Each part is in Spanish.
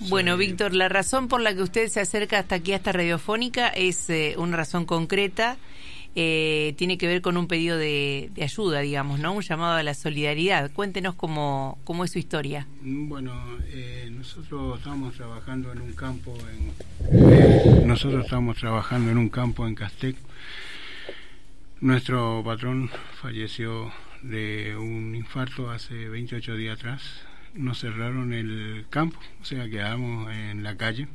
Bueno, Víctor, la razón por la que usted se acerca hasta aquí, a esta radiofónica, es eh, una razón concreta. Eh, tiene que ver con un pedido de, ayuda, digamos, ¿no? Un llamado a la solidaridad. Cuéntenos cómo, cómo es su historia. Bueno, eh, nosotros estamos trabajando en un campo en... nosotros estamos trabajando en un campo en Castec. Nuestro patrón falleció de un infarto hace 28 días atrás nos cerraron el campo, o sea, quedamos en la calle.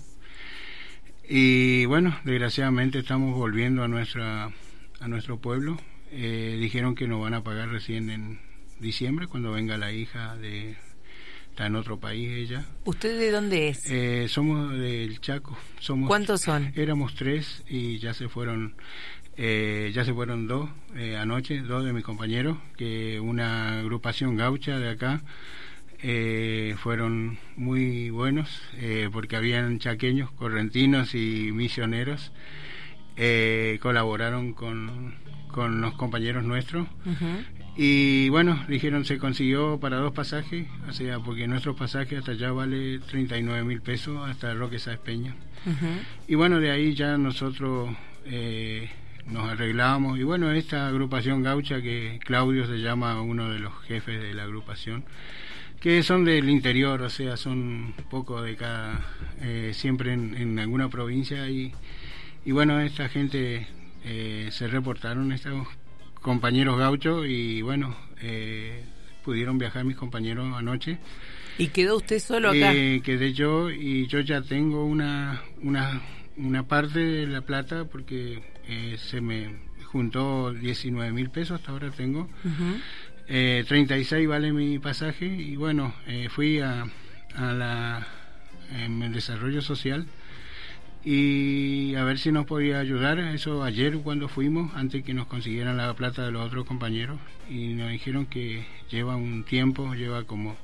Y bueno, desgraciadamente estamos volviendo a nuestra a nuestro pueblo. Eh, dijeron que nos van a pagar recién en diciembre cuando venga la hija de está en otro país ella. ¿Usted de dónde es? Eh, somos del Chaco. Somos ¿Cuántos son? Éramos tres y ya se fueron eh, ya se fueron dos anoche, dos de mis compañeros, que una agrupación gaucha de acá eh, fueron muy buenos eh, porque habían chaqueños, correntinos y misioneros. Eh, colaboraron con, con los compañeros nuestros. Y bueno, dijeron se consiguió para dos pasajes, o sea, porque nuestro pasaje hasta allá vale 39 mil pesos, hasta Roque Sáez Peña. Y bueno, de ahí ya nosotros nos arreglamos. Y bueno, esta agrupación gaucha, que Claudio se llama uno de los jefes de la agrupación, que son del interior, o sea, son un poco de cada, eh, siempre en, alguna provincia y, y bueno, esta gente eh, se reportaron, estos compañeros gauchos y bueno, eh, pudieron viajar mis compañeros anoche. ¿Y quedó usted solo acá? quedé yo y yo ya tengo una, una, una parte de la plata porque se me juntó 19 mil pesos, hasta ahora tengo. Eh, 36 vale mi pasaje y bueno, eh, fui a, a la en el desarrollo social y a ver si nos podía ayudar. Eso ayer cuando fuimos, antes que nos consiguieran la plata de los otros compañeros y nos dijeron que lleva un tiempo, lleva como...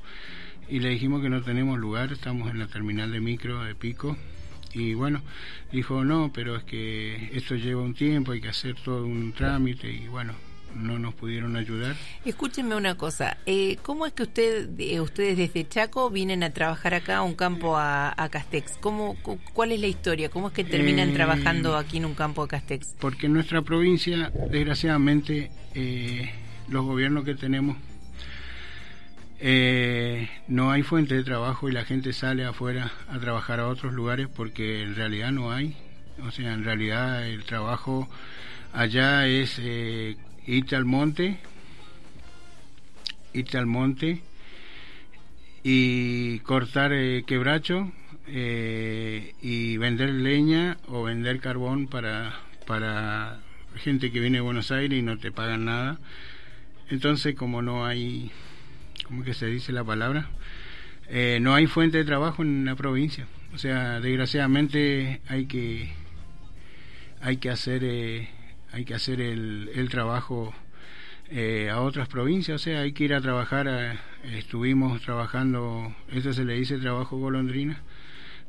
Y le dijimos que no tenemos lugar, estamos en la terminal de micro de Pico. Y bueno, dijo, no, pero es que esto lleva un tiempo, hay que hacer todo un trámite y bueno, no nos pudieron ayudar. Escúchenme una cosa, eh, ¿cómo es que usted, eh, ustedes desde Chaco vienen a trabajar acá a un campo a, Castex? ¿Cómo, ¿Cuál es la historia? ¿Cómo es que terminan eh, trabajando aquí en un campo a Castex? Porque en nuestra provincia, desgraciadamente, los gobiernos que tenemos, no hay fuente de trabajo y la gente sale afuera a trabajar a otros lugares porque en realidad no hay. O sea, en realidad el trabajo allá es irte al monte, irte al monte y cortar eh, quebracho eh, y vender leña o vender carbón para, para gente que viene de Buenos Aires y no te pagan nada. Entonces, como no hay, ¿cómo que se dice la palabra? Eh, no hay fuente de trabajo en la provincia. O sea, desgraciadamente hay que hay que hacer hay que hacer el, el trabajo eh, a otras provincias, o sea, hay que ir a trabajar, estuvimos trabajando, esto se le dice trabajo golondrina,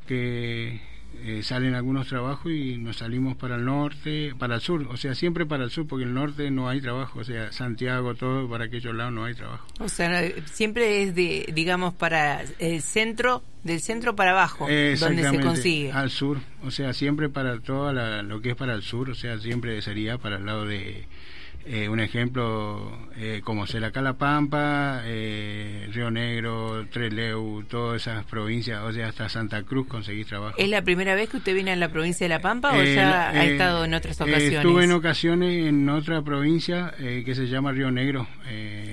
que eh, salen algunos trabajos y nos salimos para el norte, para el sur, o sea, siempre para el sur, porque el norte no hay trabajo, o sea, Santiago, todo, para aquellos lados no hay trabajo. O sea, siempre es de, digamos, para el centro, del centro para abajo, donde se consigue. Al sur, o sea, siempre para todo lo que es para el sur, o sea, siempre sería para el lado de eh, un ejemplo, eh, como será Calapampa, eh, Río Negro, Treleu, todas esas provincias, o sea, hasta Santa Cruz conseguí trabajo. ¿Es la primera vez que usted viene a la provincia de La Pampa o ya ha estado en otras ocasiones? estuve en ocasiones en otra provincia que se llama Río Negro.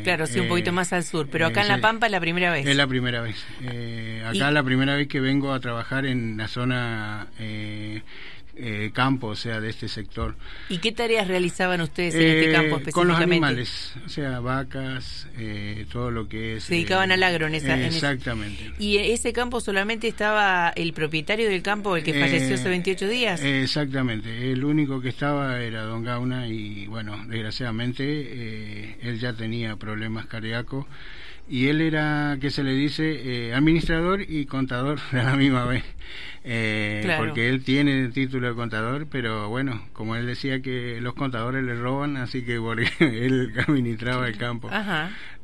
claro, sí, un poquito más al sur, pero acá en La Pampa es la primera vez. Es la primera vez. acá es la primera vez que vengo a trabajar en la zona eh, campo, o sea, de este sector. ¿Y qué tareas realizaban ustedes en este campo específicamente? Con los animales, o sea, vacas, eh, todo lo que es... Se dedicaban al agro en esa... exactamente. ¿Y ese campo solamente estaba el propietario del campo, el que falleció hace 28 días? exactamente, el único que estaba era don Gauna y bueno, desgraciadamente él ya tenía problemas cardíacos y él era, que se le dice, administrador y contador de la misma vez eh, porque él tiene el título de contador, pero bueno, como él decía que los contadores le roban, así que él administraba el campo.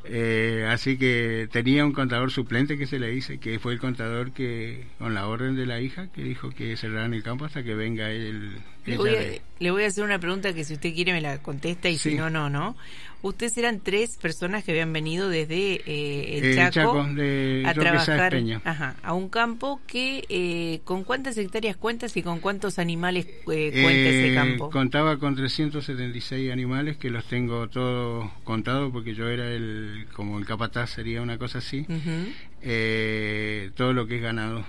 Eh, así que tenía un contador suplente que se le dice, que fue el contador que, con la orden de la hija, que dijo que cerraran el campo hasta que venga él. Le voy, a, le voy a hacer una pregunta que si usted quiere me la contesta y si no, no, ¿no? Ustedes eran tres personas que habían venido desde eh, el, Chaco, a trabajar a un campo que eh, con cuántas hectáreas cuentas y con cuántos animales eh, cuenta ese campo. Contaba con 376 animales que los tengo todos contados porque yo era el como el capataz sería una cosa así. todo lo que es ganado,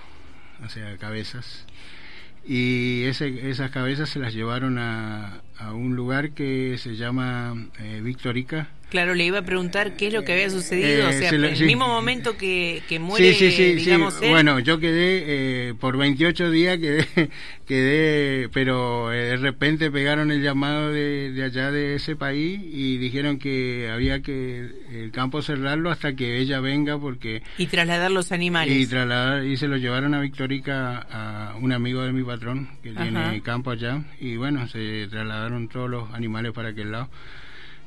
o sea cabezas y ese, esas cabezas se las llevaron a, un lugar que se llama eh, Victorica Claro, le iba a preguntar qué es lo que había sucedido, o eh, sea, en el mismo momento que, que muere, sí, sí, digamos, Bueno, yo quedé, eh, por 28 días quedé, quedé pero eh, de repente pegaron el llamado de, de, allá de ese país y dijeron que había que el campo cerrarlo hasta que ella venga porque... Y trasladar los animales. Y trasladar, y se lo llevaron a Victorica a un amigo de mi patrón que tiene campo allá y bueno, se trasladaron todos los animales para aquel lado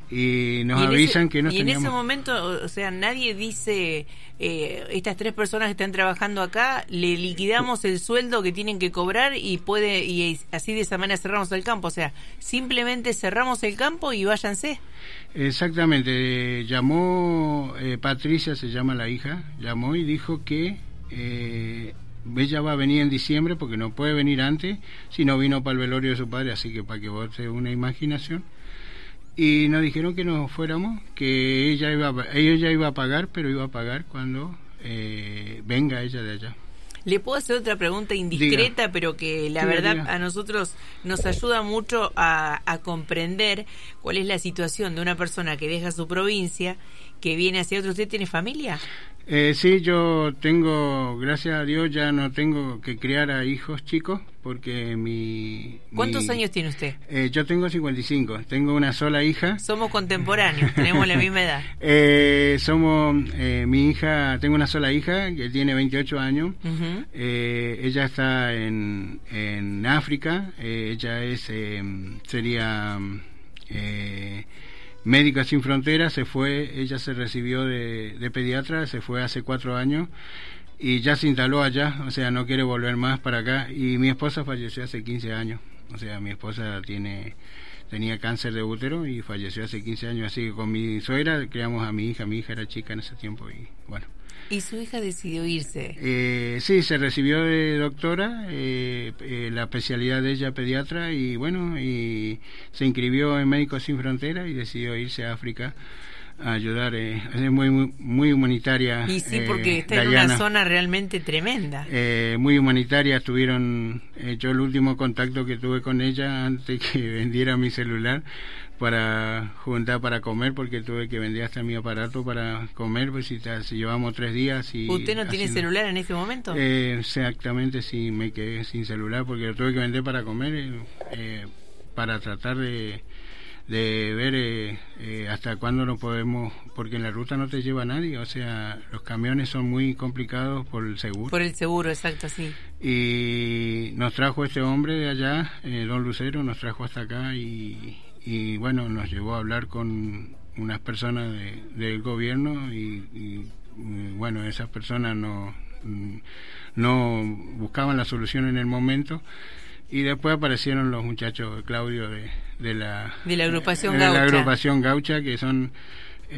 y nos avisan que no y en ese momento o sea nadie dice eh, estas tres personas que están trabajando acá le liquidamos el sueldo que tienen que cobrar y puede y así de esa manera cerramos el campo. O sea simplemente cerramos el campo y váyanse. Exactamente. Llamó eh, Patricia se llama la hija llamó y dijo que eh, ella va a venir en diciembre porque no puede venir antes si no vino para el velorio de su padre así que para que vote una imaginación y nos dijeron que nos fuéramos, que ella iba, ella iba a pagar, pero iba a pagar cuando eh, venga ella de allá. Le puedo hacer otra pregunta indiscreta, pero que la verdad a nosotros nos ayuda mucho a, a, comprender cuál es la situación de una persona que deja su provincia, que viene hacia otro. ¿Usted tiene familia? Eh, sí, yo tengo, gracias a Dios, ya no tengo que criar a hijos chicos porque mi... ¿Cuántos años tiene usted? Eh, yo tengo 55, tengo una sola hija. Somos contemporáneos, tenemos la misma edad. Eh, somos, eh, mi hija, tengo una sola hija que tiene 28 años. ella está en, en África, ella es, sería... Médicas Sin Fronteras se fue, ella se recibió de, de, pediatra, se fue hace cuatro años y ya se instaló allá, o sea, no quiere volver más para acá. Y mi esposa falleció hace 15 años, o sea, mi esposa tiene tenía cáncer de útero y falleció hace 15 años, así que con mi suegra criamos a mi hija, mi hija era chica en ese tiempo y bueno. ¿Y su hija decidió irse? Eh, sí, se recibió de doctora, eh, eh, la especialidad de ella pediatra y bueno, y se inscribió en Médicos Sin Fronteras y decidió irse a África a ayudar. Eh, es muy, muy, humanitaria. Y sí, porque está en una zona realmente tremenda. muy humanitaria. Tuvieron, yo el último contacto que tuve con ella antes que vendiera mi celular para juntar para comer porque tuve que vender hasta mi aparato para comer pues si, llevamos tres días y usted no tiene celular en este momento eh, exactamente sí me quedé sin celular porque lo tuve que vender para comer eh, eh, para tratar de de ver hasta cuándo no podemos porque en la ruta no te lleva nadie o sea los camiones son muy complicados por el seguro. Por el seguro exacto sí. Y nos trajo este hombre de allá don Lucero nos trajo hasta acá y y bueno, nos llevó a hablar con unas personas del gobierno y, bueno, esas personas no, no buscaban la solución en el momento y después aparecieron los muchachos Claudio de, de la de la agrupación de la agrupación gaucha que son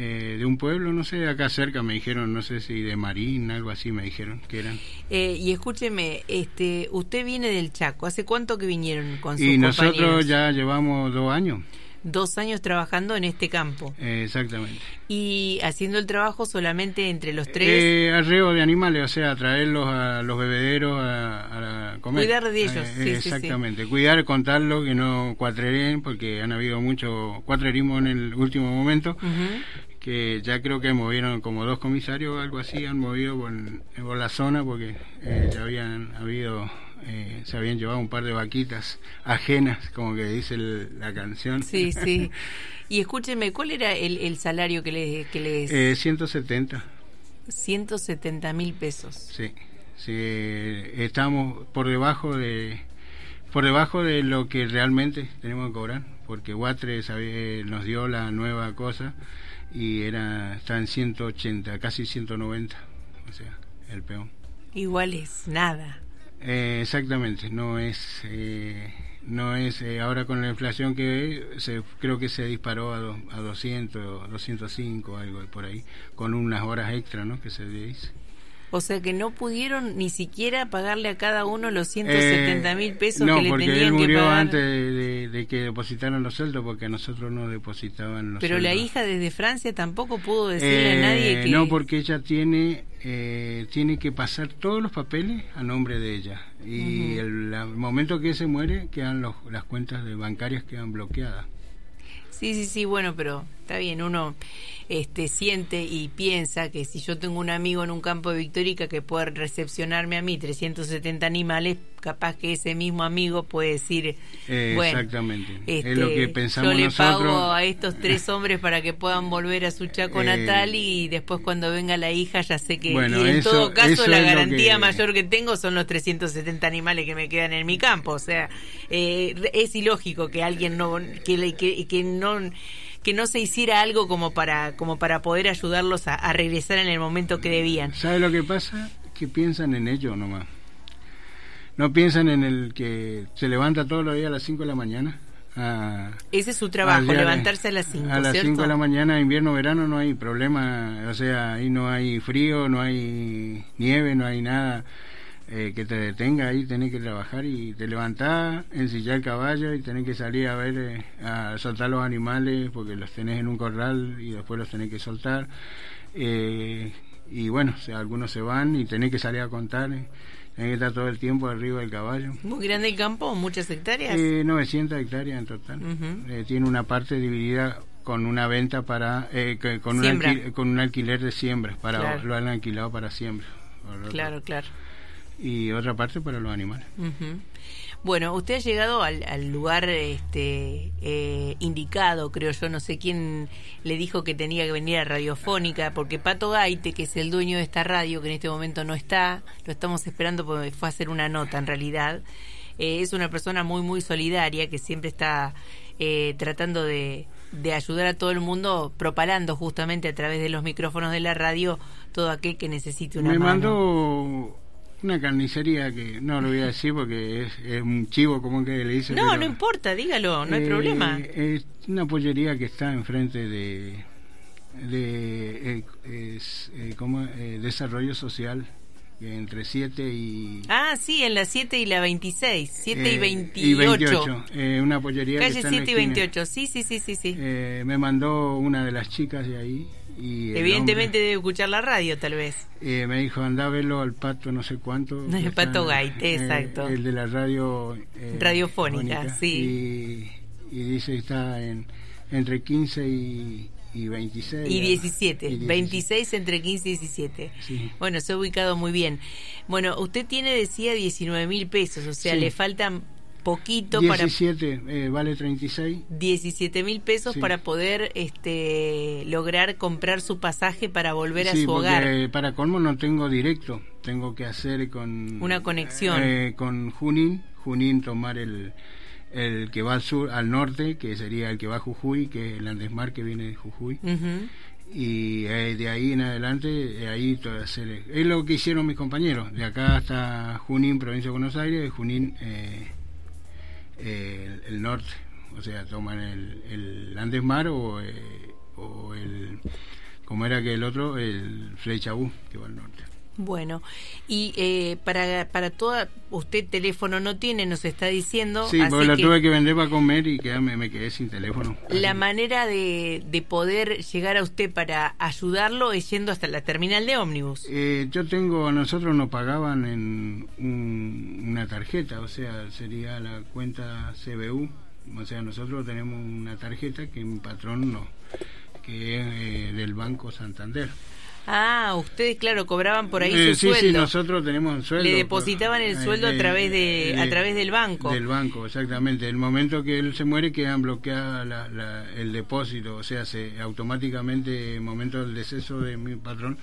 eh, de un pueblo, no sé, acá cerca me dijeron, no sé si de Marín, algo así me dijeron que eran. Eh, y escúcheme, este, usted viene del Chaco, ¿hace cuánto que vinieron con sus Y nosotros ya llevamos dos años dos años trabajando en este campo. exactamente. Y haciendo el trabajo solamente entre los tres. Eh, arreo de animales, o sea, traerlos a los bebederos a, comer. Cuidar de ellos, eh, sí, Exactamente, cuidar, contarlos, que no cuatreren, porque han habido mucho cuatrerismo en el último momento. Que ya creo que movieron como dos comisarios o algo así, han movido por, la zona porque eh, ya habían habido eh, se habían llevado un par de vaquitas ajenas, como que dice la canción. Sí, sí. Y escúcheme, ¿cuál era el, salario que les... Que les... Eh, 170. 170 mil pesos. Sí, sí, estamos por debajo de por debajo de lo que realmente tenemos que cobrar, porque Guatre nos dio la nueva cosa y era está en 180, casi 190, o sea, el peón. Igual es nada. Eh, exactamente, no es eh, no es eh, ahora con la inflación que se, creo que se disparó a, do, a 200, 205 algo por ahí, con unas horas extra, ¿no? Que se dice. O sea que no pudieron ni siquiera pagarle a cada uno los 170 mil pesos que le tenían que pagar. Porque él murió antes de, que depositaran los sueldos, porque a nosotros no depositaban los Pero la hija desde Francia tampoco pudo decirle a nadie que... No, porque ella tiene eh, tiene que pasar todos los papeles a nombre de ella. Y el, momento que se muere, quedan los, las cuentas de bancarias quedan bloqueadas. Sí, sí, sí, bueno, pero está bien, uno este, siente y piensa que si yo tengo un amigo en un campo de Victórica que puede recepcionarme a mí 370 animales, capaz que ese mismo amigo puede decir, eh, bueno, exactamente, es lo que este, pensamos yo le nosotros. pago a estos tres hombres para que puedan volver a su chaco eh, natal y después cuando venga la hija ya sé que bueno, y en eso, todo caso la garantía mayor que tengo son los 370 animales que me quedan en mi campo, o sea, eh, es ilógico que alguien no que, que, que no que no se hiciera algo como para como para poder ayudarlos a, regresar en el momento que debían. ¿Sabe lo que pasa? Que piensan en ello nomás. No piensan en el que se levanta todos los días a las 5 de la mañana. Ese es su trabajo, levantarse a las 5. A las 5 de la mañana, invierno, verano, no hay problema. O sea, ahí no hay frío, no hay nieve, no hay nada. Eh, que te detenga ahí, tenés que trabajar y te levantás, ensillar el caballo y tenés que salir a ver, eh, a soltar los animales porque los tenés en un corral y después los tenés que soltar. Eh, y bueno, algunos se van y tenés que salir a contar. tenés que estar todo el tiempo arriba del caballo. ¿Muy grande el campo? ¿Muchas hectáreas? 900 hectáreas en total. tiene una parte dividida con una venta para con, un con un alquiler de siembras para lo han alquilado para siembra claro claro y otra parte para los animales. Bueno, usted ha llegado al, lugar este, eh, indicado, creo yo, no sé quién le dijo que tenía que venir a Radiofónica, porque Pato Gaite, que es el dueño de esta radio, que en este momento no está, lo estamos esperando porque fue a hacer una nota en realidad, eh, es una persona muy, muy solidaria, que siempre está eh, tratando de, de ayudar a todo el mundo, propalando justamente a través de los micrófonos de la radio todo aquel que necesite una Me mano. Una carnicería que no lo voy a decir porque es, un chivo como que le dice. No, no importa, dígalo, no hay eh, problema. Es una pollería que está enfrente de de eh, es, eh, como desarrollo social entre 7 y... Ah, sí, en la 7 y la 26, 7 y 28. Y 28, una pollería Calle que está 7 y 28, sí, sí, sí, sí. sí. me mandó una de las chicas de ahí Evidentemente debe escuchar la radio, tal vez. Eh, me dijo, anda a al pato no sé cuánto. el pato Gaite, eh, exacto. El de la radio... Eh, Radiofónica, sí. Y, dice que está en, entre 15 y, y 26. Y 17, 26 entre 15 y 17. Bueno, se ha ubicado muy bien. Bueno, usted tiene, decía, 19 mil pesos, o sea, le faltan poquito 17, para... Eh, vale 36. 17 mil pesos para poder este lograr comprar su pasaje para volver a su hogar. Eh, para colmo no tengo directo, tengo que hacer con... Una conexión. Eh, con Junín, Junín tomar el, el que va al sur, al norte, que sería el que va a Jujuy, que es el Andesmar que viene de Jujuy. Y de ahí en adelante, ahí todo hacer, es lo que hicieron mis compañeros, de acá hasta Junín, provincia de Buenos Aires, de Junín eh, el, norte, o sea, toman el, el Andesmar o, eh, o el, como era que el otro, el Flechabú, que va al norte. Bueno, y eh, para, para toda, usted teléfono no tiene, nos está diciendo. Sí, porque lo tuve que vender para comer y quedarme, me quedé sin teléfono. La manera de, de poder llegar a usted para ayudarlo es yendo hasta la terminal de ómnibus. Eh, yo tengo, nosotros nos pagaban en una tarjeta, o sea, sería la cuenta CBU, o sea, nosotros tenemos una tarjeta que mi patrón no, que es eh, del Banco Santander. Ah, ustedes, claro, cobraban por ahí eh, su sueldo. Sí, nosotros tenemos un sueldo. Le depositaban el sueldo a través de, a través del banco. Del banco, exactamente. El momento que él se muere quedan bloqueada la, el depósito, o sea, se automáticamente, el momento del deceso de mi patrón,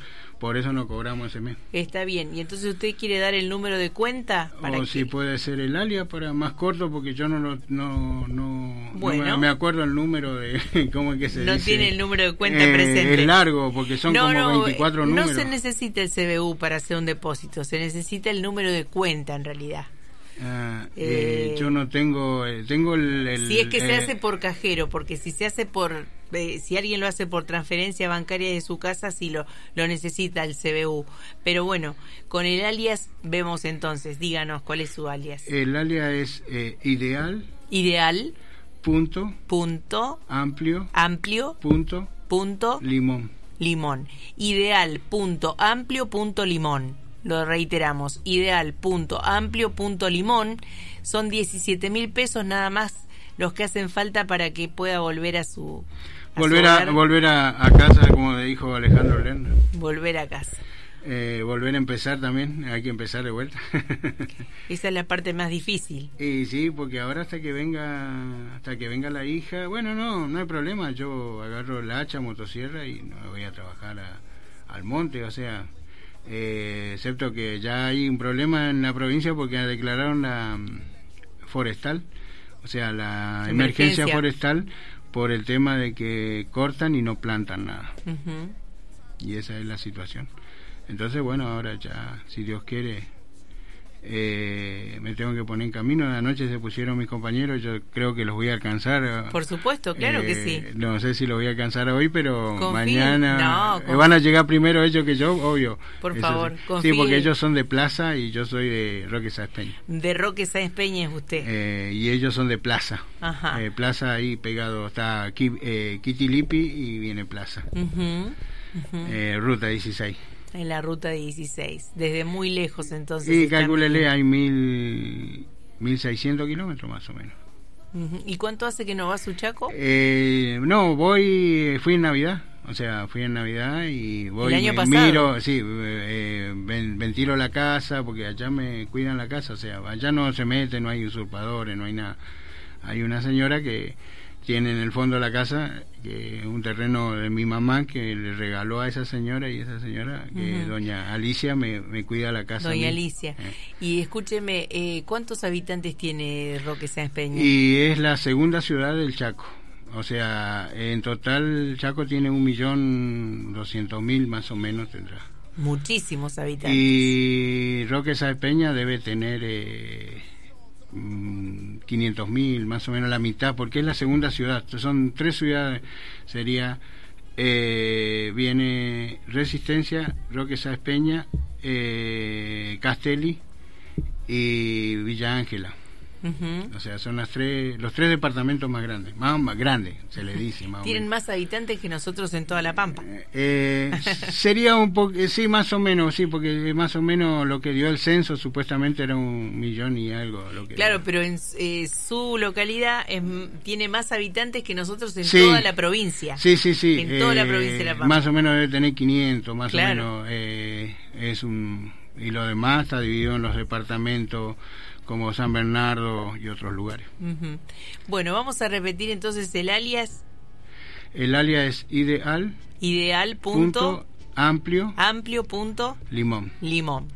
por eso no cobramos ese mes. Está bien. ¿Y entonces usted quiere dar el número de cuenta? Para o si puede ser el alias para más corto, porque yo no lo, no, no, Bueno. me acuerdo el número de cómo es que se no dice. tiene el número de cuenta Eh, presente. Es largo porque son no, como no, 24 eh, números. No se necesita el CBU para hacer un depósito, se necesita el número de cuenta en realidad. Ah, eh, Eh, yo no tengo, eh, tengo el, el- si es que se hace por cajero, porque si se hace por, eh, si alguien lo hace por transferencia bancaria de su casa, sí lo, lo necesita el CBU. Pero bueno, con el alias vemos entonces, díganos cuál es su alias. El alias es eh, ideal. Ideal, punto. Punto, amplio. Amplio, punto. Punto, limón. limón. Ideal, punto, amplio, punto, limón. Lo reiteramos, ideal, punto, amplio, punto, limón. Son 17 mil pesos nada más los que hacen falta para que pueda volver a su... a su Volver a, volver a, a casa, como dijo Alejandro Lerner. volver a casa. Eh, volver a empezar también, hay que empezar de vuelta. Esa es la parte más difícil. y sí, porque ahora hasta que venga hasta que venga la hija, bueno, no, no hay problema, yo agarro el hacha, motosierra y no voy a trabajar a- al monte, o sea, eh, excepto que ya hay un problema en la provincia porque declararon la mm, forestal, o sea, la emergencia, Emergencia. forestal por el tema de que cortan y no plantan nada. Y esa es la situación. Entonces, bueno, ahora ya, si Dios quiere, eh, me tengo que poner en camino. Anoche se pusieron mis compañeros, yo creo que los voy a alcanzar. Por supuesto, claro que sí. eh, No sé si los voy a alcanzar hoy, pero Confíen. mañana No, eh, van a llegar primero ellos que yo, obvio. Por Eso favor, sí. Sí, porque ellos son de plaza y yo soy de Roque Sáenz Peña. De Roque Sáenz Peña es usted. Eh, y ellos son de plaza. Ajá. Eh, plaza ahí pegado, está Ki- Kitilipi y viene plaza. Eh, ruta 16. En la ruta 16. Desde muy lejos entonces. Y viniendo. hay mil, 1600 kilómetros más o menos. ¿Y cuánto hace que no va a Suchaco? Eh, no, voy, fui en Navidad, o sea, fui en Navidad y voy, El año me- pasado. miro, sí, eh, ven- ventilo la casa, porque allá me cuidan la casa, o sea, allá no se mete, no hay usurpadores, no hay nada. Hay una señora que tiene en el fondo de la casa que un terreno de mi mamá que le regaló a esa señora y esa señora, que doña Alicia me, me, cuida la casa. Doña Alicia. Eh. Y escúcheme, eh, ¿cuántos habitantes tiene Roque Sáenz Peña? Y es la segunda ciudad del Chaco. O sea, en total Chaco tiene un millón doscientos mil más o menos tendrá. Muchísimos habitantes. Y Roque Sáenz Peña debe tener... Eh, mm, 500.000, más o menos la mitad, porque es la segunda ciudad. Son tres ciudades. Sería, eh, viene Resistencia, Roque Sáez Peña, eh, Castelli y Villa Ángela. O sea, son las tres, los tres departamentos más grandes, más, más grandes, se le dice más Tienen más habitantes que nosotros en toda La Pampa. Eh, sería un poco, sí, más o menos, sí, porque más o menos lo que dio el censo supuestamente era un millón y algo. Lo que Claro, pero en eh, su localidad es tiene más habitantes que nosotros en Sí. toda la provincia. Sí, sí, sí. En toda la eh, provincia de La Pampa. Más o menos debe tener 500, más Claro. o menos. eh, es un Y lo demás está dividido en los departamentos como San Bernardo y otros lugares. Bueno, vamos a repetir entonces el alias El alias es ideal, ideal punto, punto amplio, amplio punto limón. limón.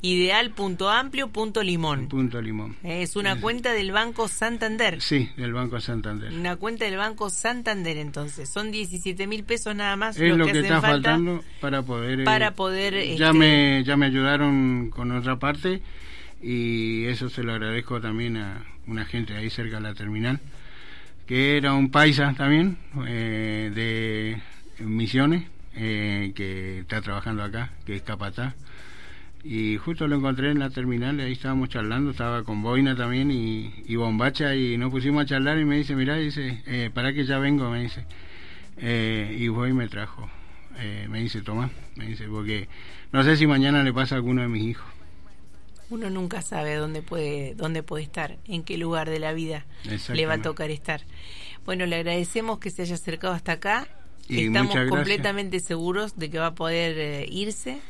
Ideal punto amplio punto limón. Punto limón. Es una cuenta del Banco Santander. Sí, del Banco Santander. Una cuenta del Banco Santander entonces. Son 17 mil pesos nada más Es lo que, está falta faltando para poder... eh, para poder... ya, este, me, ya me ayudaron con otra parte y eso se lo agradezco también a una gente ahí cerca de la terminal, que era un paisa también eh, de Misiones, eh, que está trabajando acá, que es capataz. Y justo lo encontré en la terminal, ahí estábamos charlando, estaba con Boina también y, Bombacha y nos pusimos a charlar y me dice, mirá, dice, eh, para que ya vengo, me dice. Eh, y voy y me trajo. Eh, me dice, toma, me dice, porque no sé si mañana le pasa a alguno de mis hijos. Uno nunca sabe dónde puede, dónde puede estar, en qué lugar de la vida le va a tocar estar. Bueno, le agradecemos que se haya acercado hasta acá. Y Estamos completamente seguros de que va a poder eh, irse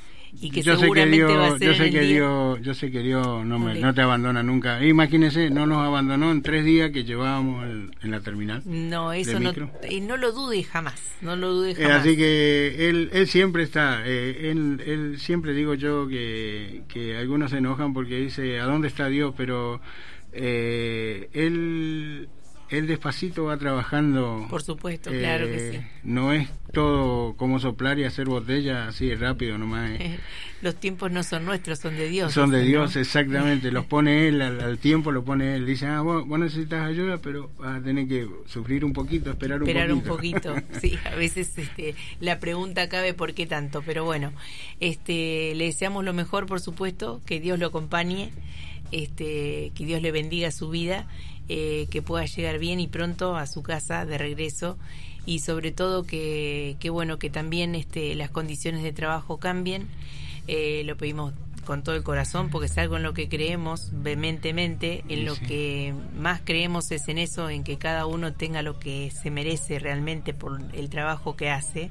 y que yo que seguramente Dios, va a ser yo sé el que día- Dios, yo sé que Dios no, me, no te abandona nunca. Imagínese, no nos abandonó en tres días que llevábamos el- en la terminal. No, eso no, y no lo dude jamás, no lo dude Eh, jamás. así que él, él siempre está, eh, él, él siempre digo yo que, que algunos se enojan porque dice, ¿a dónde está Dios? Pero eh, él él despacito va trabajando. Por supuesto, claro que sí. No es todo como soplar y hacer botella así rápido nomás. Los tiempos no son nuestros, son de Dios. Son de Dios, exactamente. Los pone él, al, tiempo lo pone él. Dice, ah, vos, necesitas ayuda, pero vas a tener que sufrir un poquito, esperar un poquito. Esperar un poquito, sí. A veces este, la pregunta cabe por qué tanto, pero bueno, este, le deseamos lo mejor, por supuesto, que Dios lo acompañe, este, que Dios le bendiga su vida eh, que pueda llegar bien y pronto a su casa de regreso. Y sobre todo que, que bueno que también este, las condiciones de trabajo cambien. Eh, lo pedimos con todo el corazón porque es algo en lo que creemos vehementemente. En lo que más creemos es en eso en que cada uno tenga lo que se merece realmente por el trabajo que hace.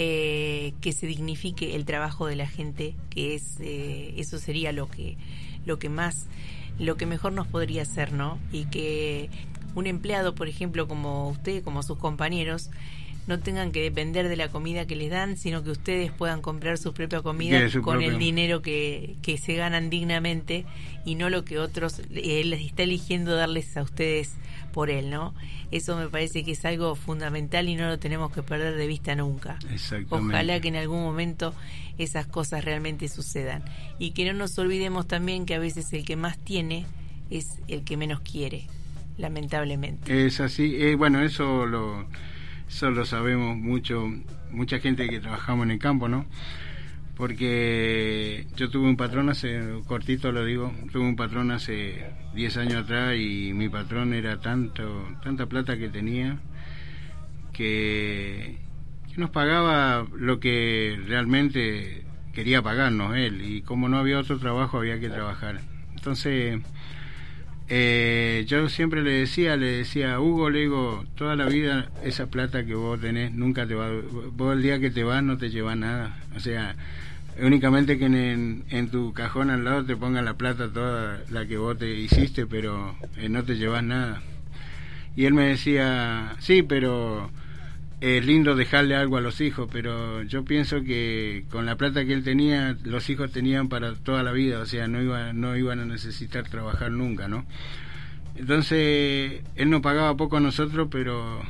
Eh, que se dignifique el trabajo de la gente que es eso sería lo que lo que más lo que mejor nos podría hacer, ¿no? Y que un empleado, por ejemplo, como usted, como sus compañeros, no tengan que depender de la comida que les dan, sino que ustedes puedan comprar su propia comida con el dinero que, que se ganan dignamente y no lo que otros, él está eligiendo darles a ustedes por él, ¿no? Eso me parece que es algo fundamental y no lo tenemos que perder de vista nunca. Ojalá que en algún momento esas cosas realmente sucedan y que no nos olvidemos también que a veces el que más tiene es el que menos quiere, lamentablemente. Es así, eh, bueno, eso lo, eso lo sabemos mucho, mucha gente que trabajamos en el campo, ¿no? Porque yo tuve un patrón hace, cortito lo digo, tuve un patrón hace 10 años atrás y mi patrón era tanto, tanta plata que tenía que, nos pagaba lo que realmente quería pagarnos él y como no había otro trabajo había que trabajar. Entonces eh, yo siempre le decía, le decía, Hugo, le digo, toda la vida esa plata que vos tenés nunca te va, vos el día que te vas no te lleva nada. O sea, únicamente que en, en, tu cajón al lado te pongan la plata toda la que vos te hiciste, pero eh, no te llevas nada. Y él me decía, sí, pero es lindo dejarle algo a los hijos, pero yo pienso que con la plata que él tenía, los hijos tenían para toda la vida, o sea, no, iba, no iban a necesitar trabajar nunca, ¿no? Entonces, él no pagaba poco a nosotros, pero...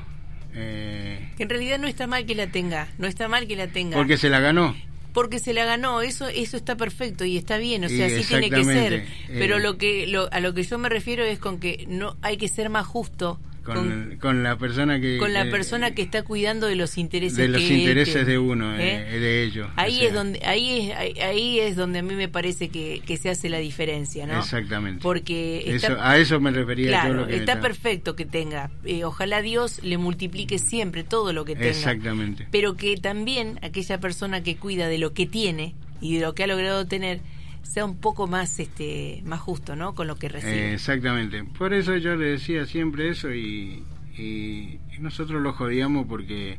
Eh, en realidad no está mal que la tenga, no está mal que la tenga. Porque se la ganó porque se la ganó, eso eso está perfecto y está bien, o sea, así tiene que ser. Pero eh. lo que lo, a lo que yo me refiero es con que no hay que ser más justo con, la persona que con la persona que está cuidando de los intereses de los intereses de uno ¿eh? Eh, de ellos ahí es donde ahí es ahí es donde a mí me parece que, que se hace la diferencia no exactamente. Porque a eso me refería claro, está. perfecto que tenga. Eh, ojalá Dios le multiplique siempre todo lo que tenga. Exactamente. Pero que también aquella persona que cuida de lo que tiene y de lo que ha logrado tener sea un poco más este más justo, ¿no? Con lo que recibe. exactamente. Por eso yo le decía siempre eso y, y, nosotros lo jodíamos porque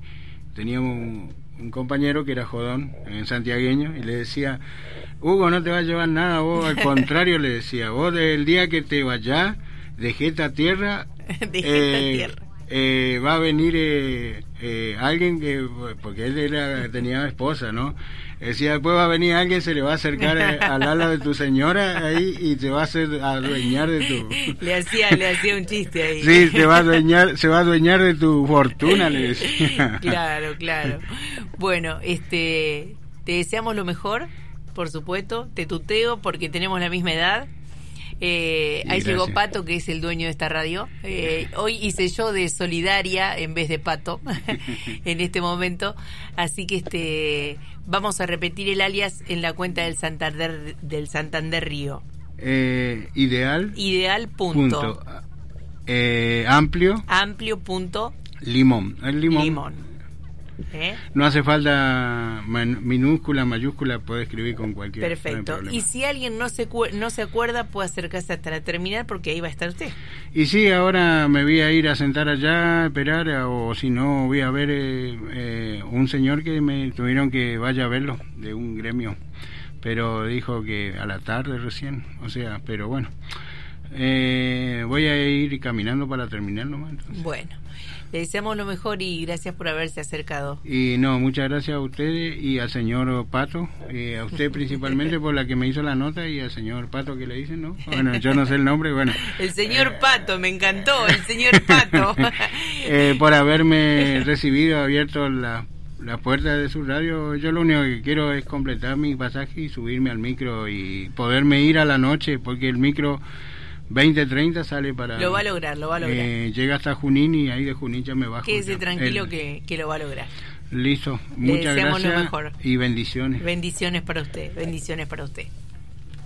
teníamos un, compañero que era jodón, en santiagueño, y le decía, Hugo, no te va a llevar nada, vos al contrario le decía, vos el día que te vayas, dejé esta tierra, eh, tierra. Eh, va a venir eh, eh, alguien que, porque él era, tenía esposa, ¿no? Decía, después va a venir alguien, se le va a acercar eh, al ala de tu señora ahí y te va a hacer adueñar de tu... Le hacía, le hacía un chiste ahí. Sí, te va a adueñar, se va a adueñar de tu fortuna, le decía. Claro, claro. Bueno, este, te deseamos lo mejor, por supuesto, te tuteo porque tenemos la misma edad. Eh, ahí llegó Pato, que es el dueño de esta radio. Eh, hoy hice yo de solidaria en vez de Pato en este momento. Así que este Vamos a repetir el alias en la cuenta del Santander, del Santander Río. Eh, ideal. Ideal punto. Eh, amplio. Amplio punto. Limón. El limón. Limón. ¿Eh? No hace falta minúscula, mayúscula, puede escribir con cualquier. Perfecto. y si alguien no se, no se acuerda, puede acercarse hasta la terminal porque ahí va a estar usted. Y sí, ahora me voy a ir a sentar allá, a esperar, o si no, voy a ver eh, eh, un señor que me tuvieron que vaya a verlo, de un gremio. Pero dijo que a la tarde recién, o sea, pero bueno. Eh, voy a ir caminando para terminar nomás. Bueno, le deseamos lo mejor y gracias por haberse acercado. Y no, muchas gracias a ustedes y al señor Pato, y a usted principalmente por la que me hizo la nota y al señor Pato que le dicen, ¿no? Bueno, yo no sé el nombre, bueno. El señor Pato, me encantó, el señor Pato. eh, por haberme recibido, abierto la la puerta de su radio, yo lo único que quiero es completar mi pasaje y subirme al micro y poderme ir a la noche, porque el micro 2030 sale para... Lo va a lograr, lo va a lograr. Eh, llega hasta Junín y ahí de Junín ya me bajo. Quédese tranquilo que, que, lo va a lograr. Listo, muchas gracias y bendiciones. Bendiciones para usted, bendiciones para usted.